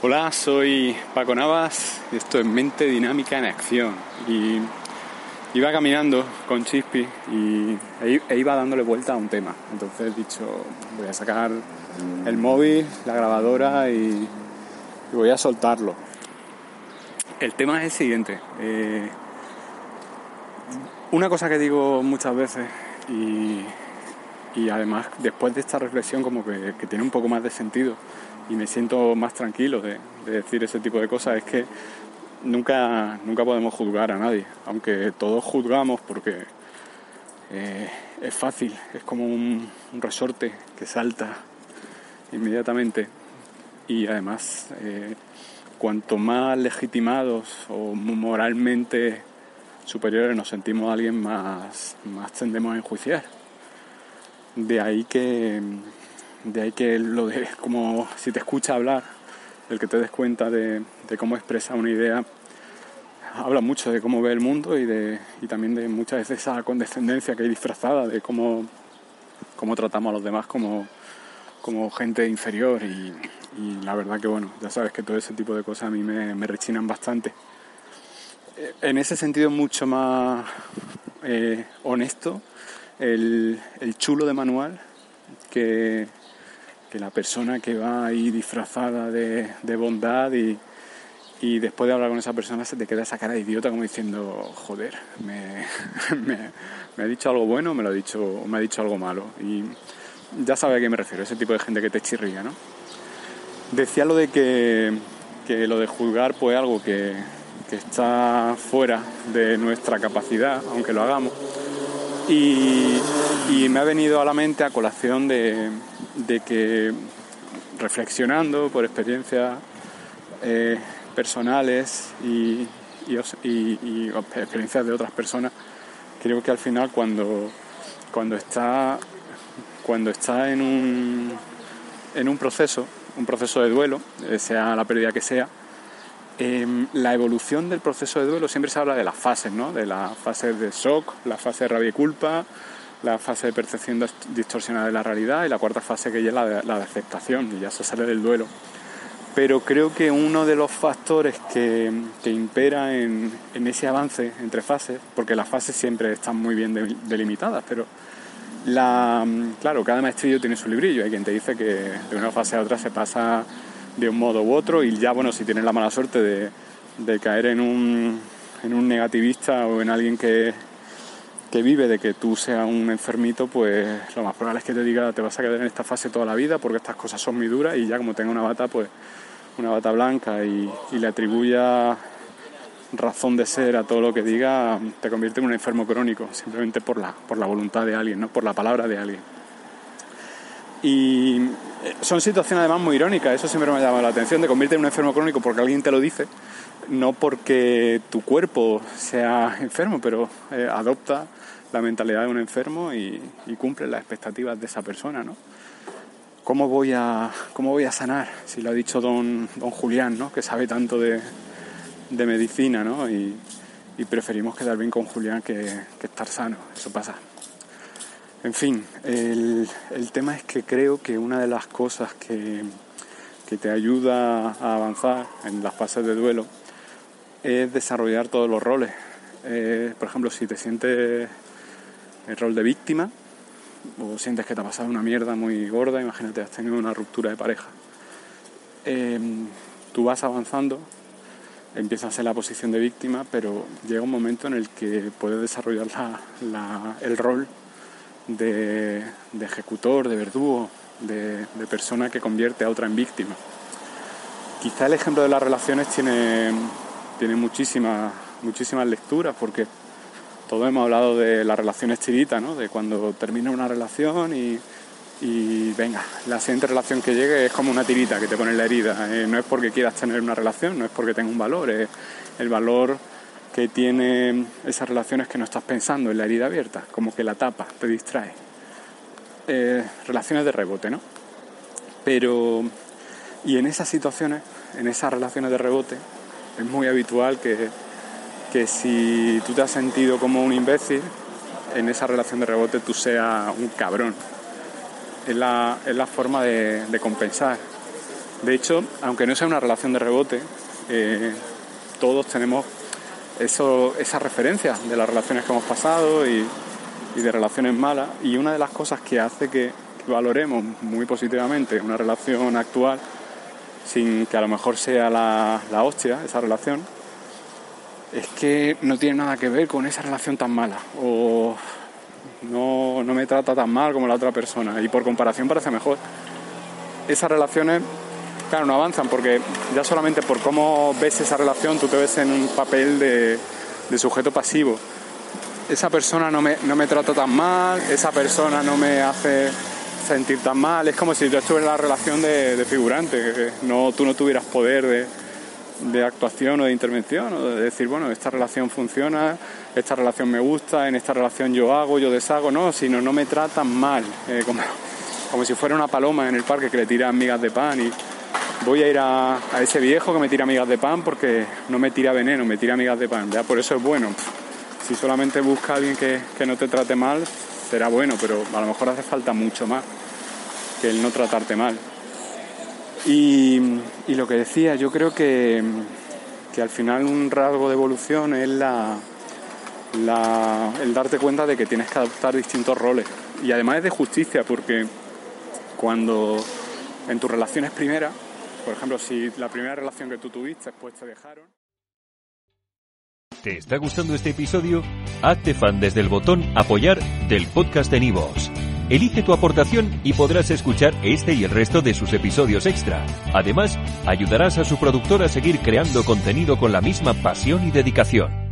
Hola, soy Paco Navas y esto es Mente Dinámica en Acción. Y iba caminando con Chispi y, e, iba dándole vuelta a un tema. Entonces he dicho, voy a sacar el móvil, la grabadora y, voy a soltarlo. El tema es el siguiente. Eh, una cosa que digo muchas veces y, además después de esta reflexión como que tiene un poco más de sentido y me siento más tranquilo de, decir ese tipo de cosas es que nunca, nunca podemos juzgar a nadie, aunque todos juzgamos porque eh, es fácil, es como un, resorte que salta inmediatamente y además eh, cuanto más legitimados o moralmente superiores nos sentimos a alguien más, más tendemos a enjuiciar. De ahí que de ahí que lo de como si te escucha hablar, el que te des cuenta de, cómo expresa una idea, habla mucho de cómo ve el mundo y, de, y también de muchas veces esa condescendencia que hay disfrazada de cómo, cómo tratamos a los demás como, como gente inferior y, la verdad que bueno, ya sabes que todo ese tipo de cosas a mí me, rechinan bastante. En ese sentido mucho más eh, honesto el, el chulo de manual que, que la persona que va ahí disfrazada de, bondad y, después de hablar con esa persona se te queda esa cara de idiota como diciendo, joder, me, ha dicho algo bueno, me lo ha dicho, me ha dicho algo malo. Y ya sabe a qué me refiero, ese tipo de gente que te chirría, ¿no? Decía lo de que, lo de juzgar pues algo que, que está fuera de nuestra capacidad, aunque lo hagamos. Y, y me ha venido a la mente a colación de, de que reflexionando por experiencias eh, personales y, experiencias de otras personas, creo que al final cuando, cuando está, cuando está en, un, en un proceso, un proceso de duelo, eh, sea la pérdida que sea, em, la evolución del proceso de duelo siempre se habla de las fases, ¿no? De las fases de shock, la fase de rabia y culpa, la fase de percepción distorsionada de la realidad y la cuarta fase que ya es la de, la de aceptación y ya se sale del duelo. Pero creo que uno de los factores que, que impera en, en, ese avance entre fases, porque las fases siempre están muy bien delimitadas, pero la, claro, cada maestrillo tiene su librillo. Hay quien te dice que de una fase a otra se pasa de un modo u otro y ya, bueno, si tienes la mala suerte de, de caer en un, en un negativista o en alguien que, que vive de que tú seas un enfermito, pues lo más probable es que te diga te vas a quedar en esta fase toda la vida porque estas cosas son muy duras y ya como tenga una bata, pues una bata blanca y, le atribuya razón de ser a todo lo que diga, te convierte en un enfermo crónico, simplemente por la, por la voluntad de alguien, ¿no? por la palabra de alguien. Y eh, son situaciones además muy irónicas, eso siempre me ha llamado la atención, de convierte en un enfermo crónico porque alguien te lo dice, no porque tu cuerpo sea enfermo, pero eh, adopta la mentalidad de un enfermo y, cumple las expectativas de esa persona, ¿no? ¿Cómo voy a, cómo voy a sanar? Si lo ha dicho don, don Julián, ¿no? Que sabe tanto de, medicina, ¿no? Y, preferimos quedar bien con Julián que, estar sano, eso pasa. En fin, el, tema es que creo que una de las cosas que, te ayuda a avanzar en las fases de duelo es desarrollar todos los roles. Eh, por ejemplo, si te sientes el rol de víctima o sientes que te ha pasado una mierda muy gorda, imagínate, has tenido una ruptura de pareja. Em, tú vas avanzando, empiezas en la posición de víctima, pero llega un momento en el que puedes desarrollar el rol de, ejecutor, de verdugo, de, persona que convierte a otra en víctima. Quizá el ejemplo de las relaciones tiene, tiene muchísimas, muchísimas lecturas porque todos hemos hablado de las relaciones tiritas, ¿no? De cuando termina una relación y, venga, la siguiente relación que llegue es como una tirita que te pone en la herida. Eh, no es porque quieras tener una relación, no es porque tenga un valor, el valor que tiene esas relaciones que no estás pensando en la herida abierta, como que la tapa, te distrae. Eh, relaciones de rebote, ¿no? Pero, y en esas situaciones, en esas relaciones de rebote, es muy habitual que que si tú te has sentido como un imbécil, en esa relación de rebote tú seas un cabrón. Es la, forma de, compensar. De hecho, aunque no sea una relación de rebote, eh, todos tenemos eso, esas referencias de las relaciones que hemos pasado y, de relaciones malas. Y una de las cosas que hace que, valoremos muy positivamente una relación actual, sin que a lo mejor sea la, la hostia esa relación, es que no tiene nada que ver con esa relación tan mala o no, no, me trata tan mal como la otra persona y por comparación parece mejor. Esas relaciones, claro, no avanzan porque ya solamente por cómo ves esa relación tú te ves en un papel de, de sujeto pasivo. Esa persona no me, no me trata tan mal, esa persona no me hace sentir tan mal, es como si yo estuviera en la relación de, de figurante, que no, tú no tuvieras poder de, de actuación o de intervención, o de decir, bueno, esta relación funciona, esta relación me gusta, en esta relación yo hago, yo deshago, no, sino no me tratan mal, eh, como, como, si fuera una paloma en el parque que le tira migas de pan y voy a ir a, a, ese viejo que me tira migas de pan porque no me tira veneno, me tira migas de pan, ya por eso es bueno. Si solamente busca a alguien que, que no te trate mal, será bueno, pero a lo mejor hace falta mucho más que el no tratarte mal. Y, lo que decía, yo creo que, al final un rasgo de evolución es la, el darte cuenta de que tienes que adoptar distintos roles. Y además es de justicia, porque cuando en tus relaciones primeras, por ejemplo, si la primera relación que tú tuviste, después te dejaron. ¿Te está gustando este episodio? Hazte fan desde el botón Apoyar del podcast de Nivos. Elige tu aportación y podrás escuchar este y el resto de sus episodios extra. Además, ayudarás a su productor a seguir creando contenido con la misma pasión y dedicación.